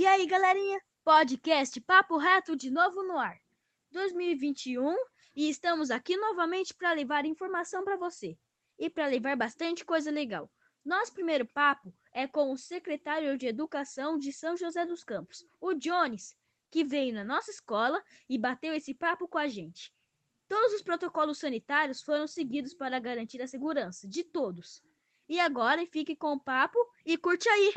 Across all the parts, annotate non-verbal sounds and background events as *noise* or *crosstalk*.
E aí, galerinha? Podcast Papo Reto de novo no ar. 2021 e estamos aqui novamente para levar informação para você e para levar bastante coisa legal. Nosso primeiro papo é com o secretário de Educação de São José dos Campos, o Jones, que veio na nossa escola e bateu esse papo com a gente. Todos os protocolos sanitários foram seguidos para garantir a segurança de todos. E agora fique com o papo e curte aí!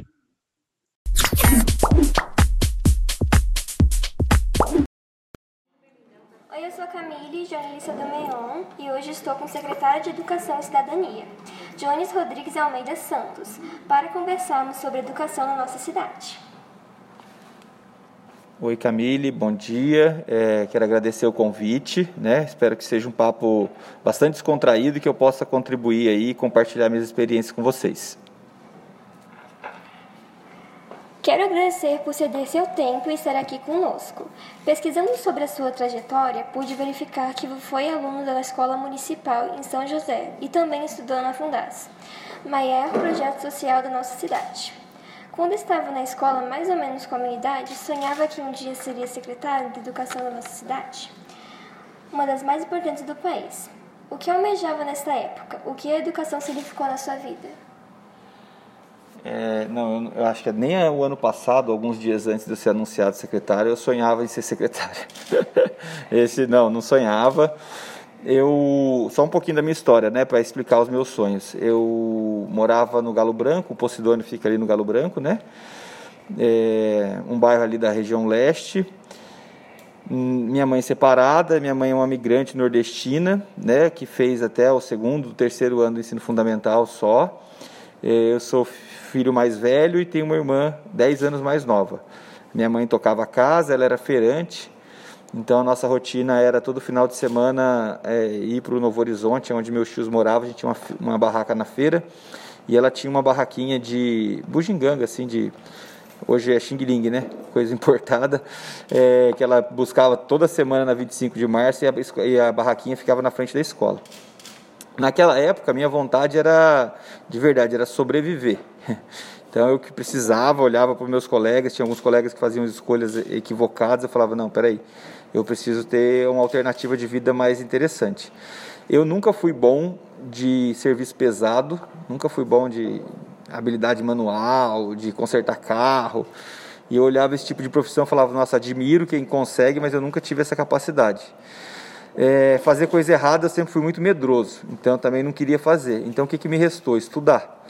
Oi, eu sou Camille, jornalista do Meon, e hoje estou com o secretário de Educação e Cidadania, Jones Rodrigues Almeida Santos, para conversarmos sobre educação na nossa cidade. Oi, Camille, bom dia. É, quero agradecer o convite, né? Espero que seja um papo bastante descontraído e que eu possa contribuir aí e compartilhar minhas experiências com vocês. Quero agradecer por ceder seu tempo e estar aqui conosco. Pesquisando sobre a sua trajetória, pude verificar que foi aluno da Escola Municipal em São José e também estudou na Fundas, maior projeto social da nossa cidade. Quando estava na escola, mais ou menos com a minha idade, sonhava que um dia seria secretário de educação da nossa cidade, uma das mais importantes do país. O que almejava nesta época? O que a educação significou na sua vida? É, não, eu, eu, acho que nem o ano passado, alguns dias antes de eu ser anunciado secretário, eu sonhava em ser secretário. *laughs* Esse não, não sonhava. Eu só um pouquinho da minha história, né, para explicar os meus sonhos. Eu morava no Galo Branco, o Posidônio fica ali no Galo Branco, né? É, um bairro ali da região leste. Minha mãe separada, minha mãe é uma migrante nordestina, né, que fez até o segundo, terceiro ano do ensino fundamental só. É, eu sou filho mais velho e tenho uma irmã 10 anos mais nova. Minha mãe tocava a casa, ela era feirante, então a nossa rotina era todo final de semana é, ir para o Novo Horizonte, onde meus tios moravam. A gente tinha uma, uma barraca na feira e ela tinha uma barraquinha de bugiganga, assim, de hoje é xing ling, né? Coisa *laughs* importada, é, que ela buscava toda semana na 25 de março e a, e a barraquinha ficava na frente da escola. Naquela época, minha vontade era, de verdade, era sobreviver. *laughs* Então eu que precisava, olhava para meus colegas, tinha alguns colegas que faziam escolhas equivocadas, eu falava, não, peraí, eu preciso ter uma alternativa de vida mais interessante. Eu nunca fui bom de serviço pesado, nunca fui bom de habilidade manual, de consertar carro. E eu olhava esse tipo de profissão e falava, nossa, admiro quem consegue, mas eu nunca tive essa capacidade. É, fazer coisa errada eu sempre fui muito medroso, então eu também não queria fazer. Então o que, que me restou? Estudar.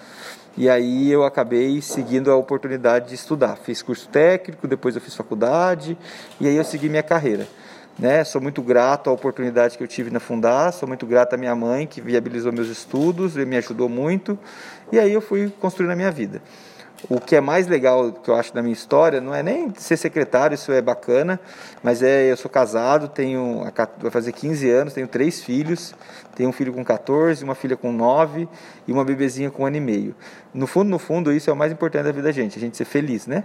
E aí eu acabei seguindo a oportunidade de estudar. Fiz curso técnico, depois eu fiz faculdade e aí eu segui minha carreira. Né? Sou muito grato à oportunidade que eu tive na Fundar, sou muito grato à minha mãe que viabilizou meus estudos, e me ajudou muito. E aí eu fui construindo a minha vida. O que é mais legal que eu acho da minha história não é nem ser secretário, isso é bacana, mas é eu sou casado, tenho vai fazer 15 anos, tenho três filhos, tenho um filho com 14, uma filha com 9 e uma bebezinha com um ano e meio. No fundo, no fundo, isso é o mais importante da vida da gente, a gente ser feliz, né?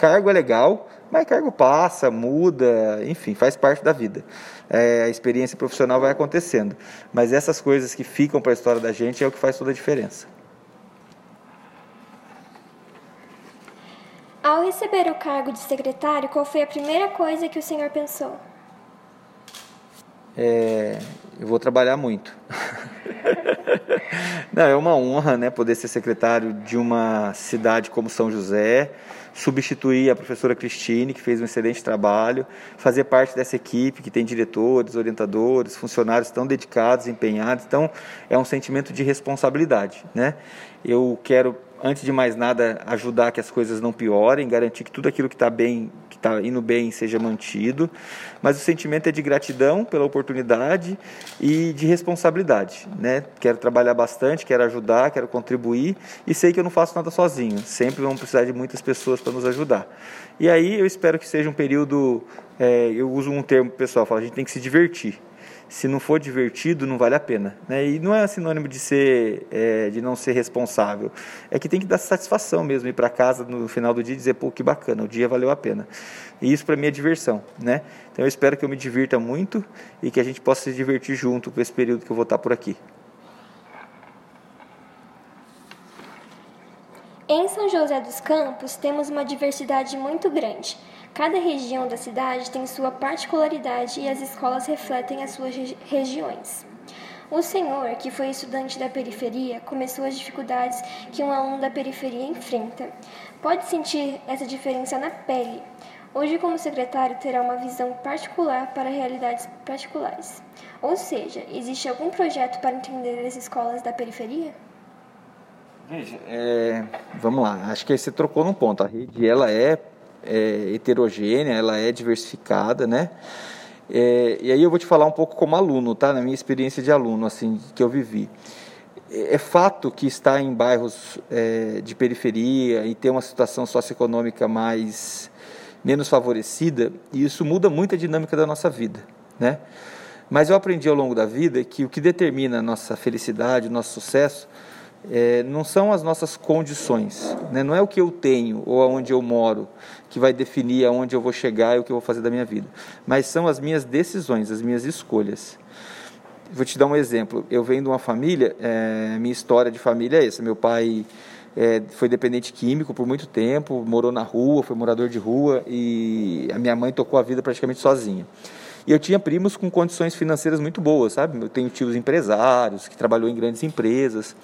Cargo é legal, mas cargo passa, muda, enfim, faz parte da vida. É, a experiência profissional vai acontecendo, mas essas coisas que ficam para a história da gente é o que faz toda a diferença. Ao receber o cargo de secretário, qual foi a primeira coisa que o senhor pensou? É, eu vou trabalhar muito. *laughs* Não, é uma honra, né, poder ser secretário de uma cidade como São José, substituir a professora Cristine, que fez um excelente trabalho, fazer parte dessa equipe que tem diretores, orientadores, funcionários tão dedicados, empenhados. Então, é um sentimento de responsabilidade, né? Eu quero antes de mais nada, ajudar que as coisas não piorem, garantir que tudo aquilo que está bem, que está indo bem, seja mantido. Mas o sentimento é de gratidão pela oportunidade e de responsabilidade. Né? Quero trabalhar bastante, quero ajudar, quero contribuir e sei que eu não faço nada sozinho. Sempre vamos precisar de muitas pessoas para nos ajudar. E aí eu espero que seja um período. É, eu uso um termo pessoal, falo, a gente tem que se divertir se não for divertido, não vale a pena. Né? E não é sinônimo de ser, é, de não ser responsável. É que tem que dar satisfação mesmo, ir para casa no final do dia e dizer, pô, que bacana, o dia valeu a pena. E isso para mim é diversão. Né? Então eu espero que eu me divirta muito e que a gente possa se divertir junto com esse período que eu vou estar por aqui. Em São José dos Campos temos uma diversidade muito grande. Cada região da cidade tem sua particularidade e as escolas refletem as suas regi regiões. O senhor, que foi estudante da periferia, começou as dificuldades que um aluno da periferia enfrenta. Pode sentir essa diferença na pele. Hoje, como secretário, terá uma visão particular para realidades particulares. Ou seja, existe algum projeto para entender as escolas da periferia? Veja, é, vamos lá. Acho que você trocou num ponto. A rede ela é, é heterogênea, ela é diversificada, né? É, e aí eu vou te falar um pouco como aluno, tá? Na minha experiência de aluno, assim, que eu vivi. É, é fato que estar em bairros é, de periferia e ter uma situação socioeconômica mais menos favorecida, e isso muda muito a dinâmica da nossa vida, né? Mas eu aprendi ao longo da vida que o que determina a nossa felicidade, o nosso sucesso, é, não são as nossas condições, né? não é o que eu tenho ou aonde eu moro que vai definir aonde eu vou chegar e o que eu vou fazer da minha vida, mas são as minhas decisões, as minhas escolhas. Vou te dar um exemplo. Eu venho de uma família, é, minha história de família é essa. Meu pai é, foi dependente químico por muito tempo, morou na rua, foi morador de rua e a minha mãe tocou a vida praticamente sozinha. E eu tinha primos com condições financeiras muito boas, sabe? Eu tenho tios empresários que trabalhou em grandes empresas.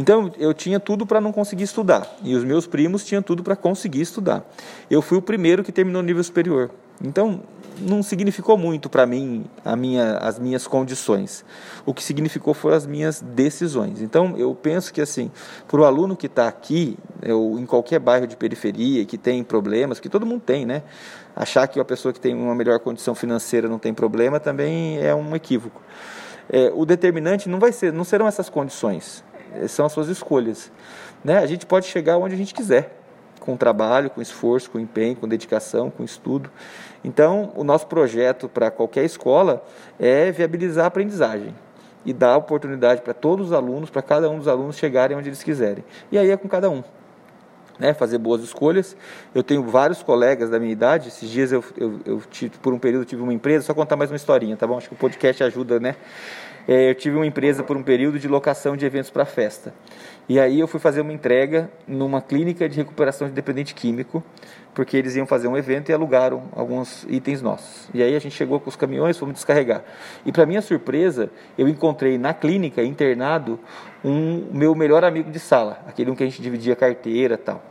Então eu tinha tudo para não conseguir estudar e os meus primos tinham tudo para conseguir estudar. Eu fui o primeiro que terminou o nível superior. Então não significou muito para mim minha, as minhas condições. O que significou foram as minhas decisões. Então eu penso que assim, para o aluno que está aqui, eu, em qualquer bairro de periferia, que tem problemas, que todo mundo tem, né? Achar que a pessoa que tem uma melhor condição financeira não tem problema também é um equívoco. É, o determinante não vai ser, não serão essas condições são as suas escolhas. Né? A gente pode chegar onde a gente quiser, com trabalho, com esforço, com empenho, com dedicação, com estudo. Então, o nosso projeto para qualquer escola é viabilizar a aprendizagem e dar oportunidade para todos os alunos, para cada um dos alunos chegarem onde eles quiserem. E aí é com cada um. Né, fazer boas escolhas. Eu tenho vários colegas da minha idade. Esses dias eu, eu, eu tive, por um período tive uma empresa. Só contar mais uma historinha, tá bom? Acho que o podcast ajuda, né? É, eu tive uma empresa por um período de locação de eventos para festa. E aí eu fui fazer uma entrega numa clínica de recuperação de dependente químico, porque eles iam fazer um evento e alugaram alguns itens nossos. E aí a gente chegou com os caminhões, fomos descarregar. E para minha surpresa, eu encontrei na clínica, internado, um meu melhor amigo de sala, aquele um que a gente dividia carteira tal.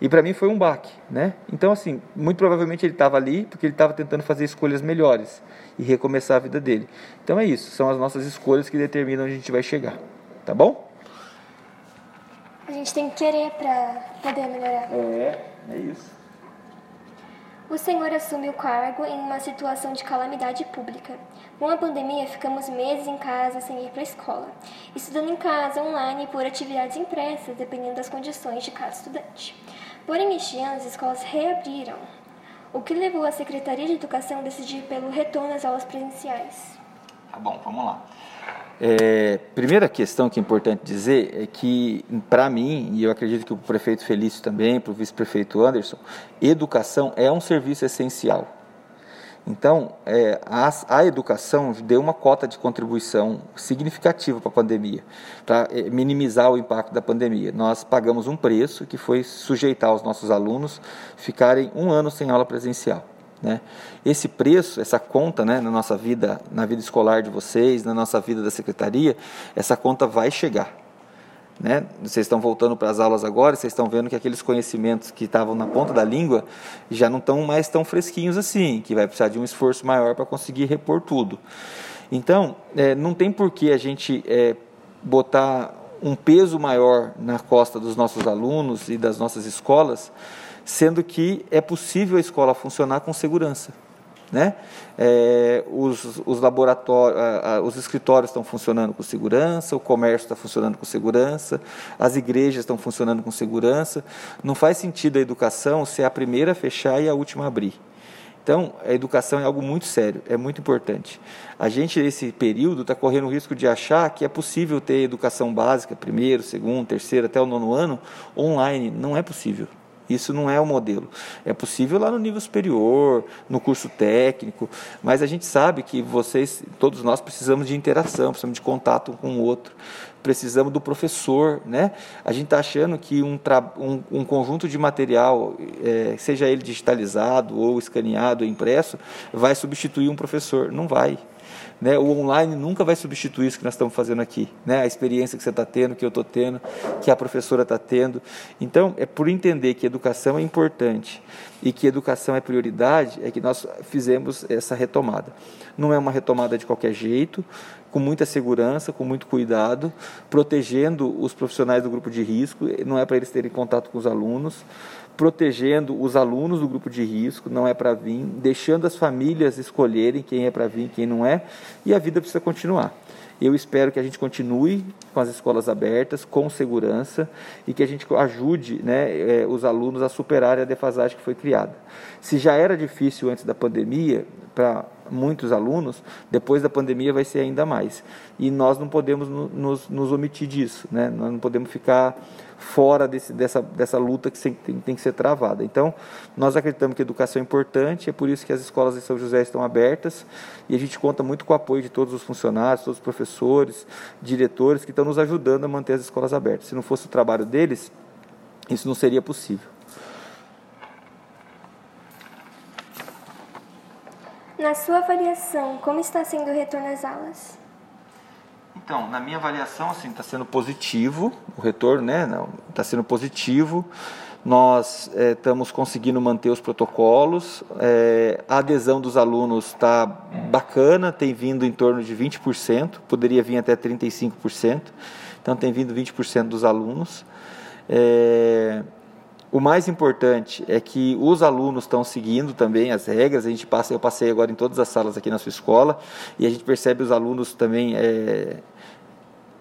E para mim foi um baque, né? Então, assim, muito provavelmente ele estava ali porque ele estava tentando fazer escolhas melhores e recomeçar a vida dele. Então é isso, são as nossas escolhas que determinam onde a gente vai chegar, tá bom? A gente tem que querer para poder melhorar. É, é isso. O Senhor assume o cargo em uma situação de calamidade pública. Com a pandemia, ficamos meses em casa sem ir para a escola, estudando em casa, online, por atividades impressas, dependendo das condições de cada estudante. Porém, este ano as escolas reabriram, o que levou a Secretaria de Educação a decidir pelo retorno às aulas presenciais. Tá bom, vamos lá. É, primeira questão que é importante dizer é que, para mim, e eu acredito que o prefeito Felício também, para o vice-prefeito Anderson, educação é um serviço essencial. Então, é, a, a, educação deu uma cota de contribuição significativa para a pandemia, para é, minimizar o impacto da pandemia. Nós pagamos um preço que foi sujeitar os nossos alunos ficarem um ano sem aula presencial. Né? Esse preço, essa conta né, na nossa vida, na vida escolar de vocês, na nossa vida da secretaria, essa conta vai chegar. Né? Vocês estão voltando para as aulas agora, vocês estão vendo que aqueles conhecimentos que estavam na ponta da língua já não estão mais tão fresquinhos assim, que vai precisar de um esforço maior para conseguir repor tudo. Então, é, não tem por que a gente é, botar um peso maior na costa dos nossos alunos e das nossas escolas, sendo que é possível a escola funcionar com segurança. Né? É, os, os laboratórios, os escritórios estão funcionando com segurança, o comércio está funcionando com segurança, as igrejas estão funcionando com segurança. Não faz sentido a educação ser a primeira a fechar e a última a abrir. Então, a educação é algo muito sério, é muito importante. A gente, nesse período, está correndo o risco de achar que é possível ter educação básica, primeiro, segundo, terceiro, até o nono ano, online. Não é possível. Isso não é o modelo. É possível lá no nível superior, no curso técnico, mas a gente sabe que vocês, todos nós precisamos de interação, precisamos de contato com o outro precisamos do professor, né? A gente está achando que um, um, um, conjunto de material, é, seja ele digitalizado ou escaneado ou impresso, vai substituir um professor. Não vai. Né? O online nunca vai substituir isso que nós estamos fazendo aqui, né? a experiência que você está tendo, que eu estou tendo, que a professora está tendo. Então, é por entender que educação é importante e que educação é prioridade, é que nós fizemos essa retomada. Não é uma retomada de qualquer jeito, com muita segurança, com muito cuidado, protegendo os profissionais do grupo de risco, não é para eles terem contato com os alunos, protegendo os alunos do grupo de risco, não é para vir, deixando as famílias escolherem quem é para vir, quem não é, e a vida precisa continuar. Eu espero que a gente continue com as escolas abertas, com segurança, e que a gente ajude né, eh, os alunos a superarem a defasagem que foi criada. Se já era difícil antes da pandemia, para muitos alunos, depois da pandemia vai ser ainda mais. E nós não podemos nos, nos omitir disso, né? nós não podemos ficar fora desse, dessa, dessa luta que tem, tem, que ser travada. Então, nós acreditamos que a educação é importante, é por isso que as escolas de São José estão abertas e a gente conta muito com o apoio de todos os funcionários, todos os professores, diretores que estão nos ajudando a manter as escolas abertas. Se não fosse o trabalho deles, isso não seria possível. Na sua avaliação, como está sendo o retorno às aulas? Então, na minha avaliação, assim, está sendo positivo o retorno, né? Está sendo positivo. Nós é, estamos conseguindo manter os protocolos. É, a adesão dos alunos está bacana, tem vindo em torno de 20%, poderia vir até 35%. Então, tem vindo 20% dos alunos. É, o mais importante é que os alunos estão seguindo também as regras. A gente passa, eu passei agora em todas as salas aqui na sua escola e a gente percebe os alunos também é,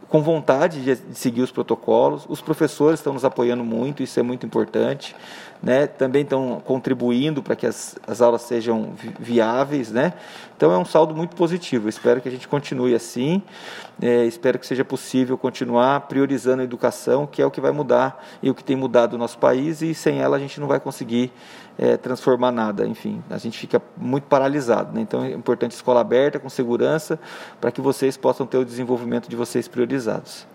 com vontade de, seguir os protocolos. Os professores estão nos apoiando muito, isso é muito importante. Né? Também estão contribuindo para que as, as aulas sejam viáveis. Né? Então é um saldo muito positivo. espero que a gente continue assim. É, espero que seja possível continuar priorizando a educação, que é o que vai mudar e o que tem mudado o nosso país, e sem ela a gente não vai conseguir é, transformar nada. Enfim, a gente fica muito paralisado. Né? Então é importante escola aberta, com segurança, para que vocês possam ter o desenvolvimento de vocês priorizados.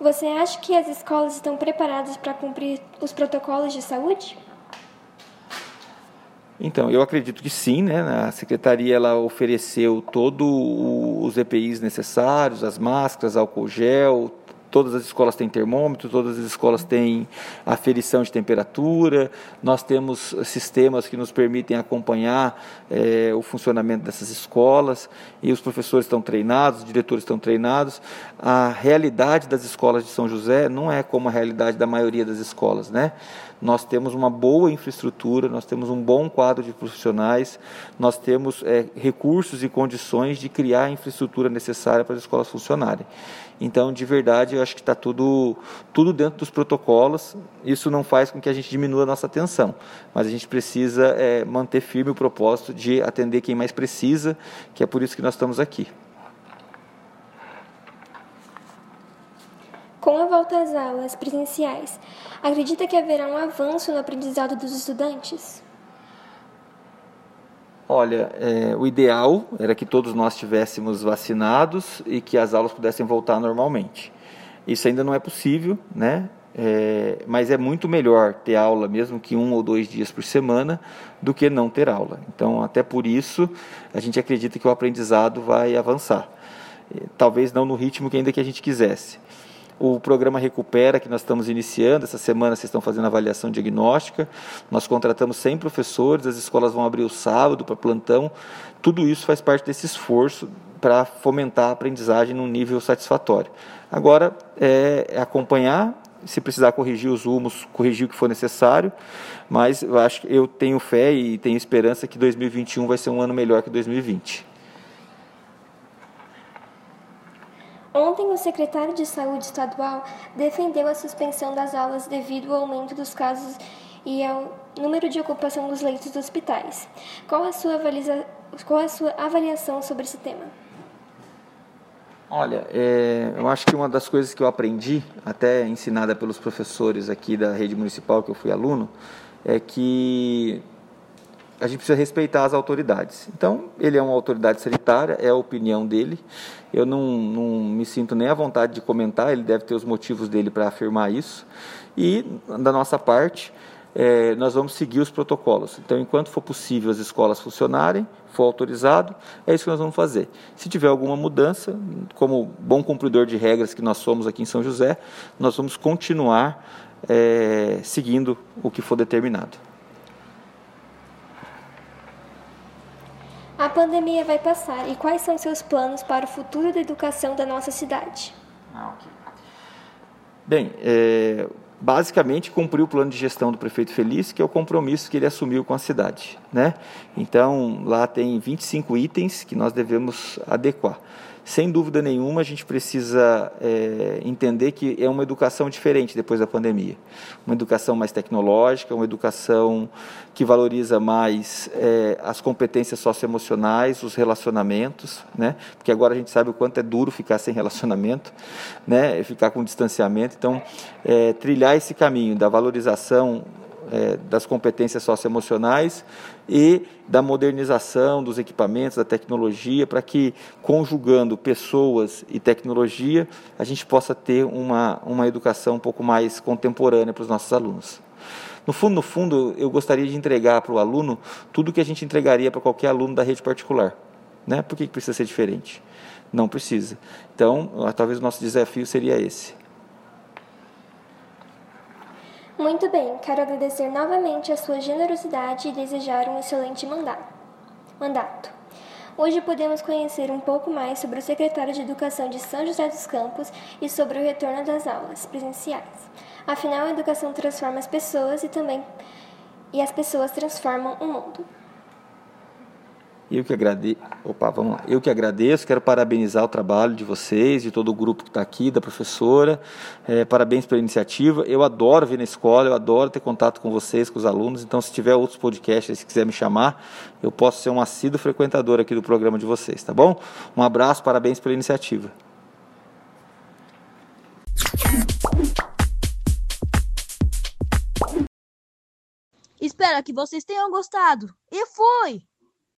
Você acha que as escolas estão preparadas para cumprir os protocolos de saúde? Então, eu acredito que sim, né? A secretaria ela ofereceu todos os EPIs necessários, as máscaras, álcool gel, todas as escolas têm termômetro, todas as escolas têm aferição de temperatura, nós temos sistemas que nos permitem acompanhar é, o funcionamento dessas escolas e os professores estão treinados, os diretores estão treinados. A realidade das escolas de São José não é como a realidade da maioria das escolas, né? Nós temos uma boa infraestrutura, nós temos um bom quadro de profissionais, nós temos é, recursos e condições de criar a infraestrutura necessária para as escolas funcionarem. Então, de verdade, eu acho que está tudo, tudo dentro dos protocolos. Isso não faz com que a gente diminua a nossa atenção, mas a gente precisa é, manter firme o propósito de atender quem mais precisa, que é por isso que nós estamos aqui. Com a volta às aulas presenciais, acredita que haverá um avanço no aprendizado dos estudantes? Olha, é, o ideal era que todos nós estivéssemos vacinados e que as aulas pudessem voltar normalmente. Isso ainda não é possível, né? É, mas é muito melhor ter aula, mesmo que um ou dois dias por semana, do que não ter aula. Então, até por isso, a gente acredita que o aprendizado vai avançar. Talvez não no ritmo que ainda que a gente quisesse o programa Recupera, que nós estamos iniciando, essa semana vocês estão fazendo avaliação diagnóstica, nós contratamos 100 professores, as escolas vão abrir o sábado para plantão, tudo isso faz parte desse esforço para fomentar a aprendizagem num nível satisfatório. Agora é acompanhar, se precisar corrigir os rumos, corrigir o que for necessário, mas eu acho eu tenho fé e tenho esperança que 2021 vai ser um ano melhor que 2020. Ontem, o secretário de Saúde estadual defendeu a suspensão das aulas devido ao aumento dos casos e ao número de ocupação dos leitos dos hospitais. Qual a sua, avaliza... Qual a sua avaliação sobre esse tema? Olha, é, eu acho que uma das coisas que eu aprendi, até ensinada pelos professores aqui da rede municipal que eu fui aluno, é que a gente precisa respeitar as autoridades. Então, ele é uma autoridade sanitária, é a opinião dele. Eu não, não me sinto nem à vontade de comentar, ele deve ter os motivos dele para afirmar isso. E, da nossa parte, é, nós vamos seguir os protocolos. Então, enquanto for possível as escolas funcionarem, for autorizado, é isso que nós vamos fazer. Se tiver alguma mudança, como bom cumpridor de regras que nós somos aqui em São José, nós vamos continuar é, seguindo o que for determinado. Pandemia vai passar e quais são seus planos para o futuro da educação da nossa cidade? Ah, okay. Bem, é, basicamente cumprir o plano de gestão do prefeito Feliz, que é o compromisso que ele assumiu com a cidade. Né? Então, lá tem 25 itens que nós devemos adequar sem dúvida nenhuma, a gente precisa é, entender que é uma educação diferente depois da pandemia. Uma educação mais tecnológica, uma educação que valoriza mais é, as competências socioemocionais, os relacionamentos, né? porque agora a gente sabe o quanto é duro ficar sem relacionamento, né? ficar com distanciamento. Então, é, trilhar esse caminho da valorização é, das competências socioemocionais e da modernização dos equipamentos, da tecnologia, para que, conjugando pessoas e tecnologia, a gente possa ter uma, uma educação um pouco mais contemporânea para os nossos alunos. No fundo, no fundo, eu gostaria de entregar para o aluno tudo que a gente entregaria para qualquer aluno da rede particular. Né? Por que precisa ser diferente? Não precisa. Então, talvez o nosso desafio seria esse. Muito bem, quero agradecer novamente a sua generosidade e desejar um excelente mandato. Hoje podemos conhecer um pouco mais sobre o secretário de Educação de São José dos Campos e sobre o retorno das aulas presenciais. Afinal, a educação transforma as pessoas e também e as pessoas transformam o mundo. Eu que agradeço. Opa, vamos lá. Eu que agradeço, quero parabenizar o trabalho de vocês, de todo o grupo que está aqui, da professora. É, parabéns pela iniciativa. Eu adoro vir na escola, eu adoro ter contato com vocês, com os alunos. Então, se tiver outros podcasts, se quiser me chamar, eu posso ser um assíduo frequentador aqui do programa de vocês, tá bom? Um abraço, parabéns pela iniciativa. Espero que vocês tenham gostado. E fui!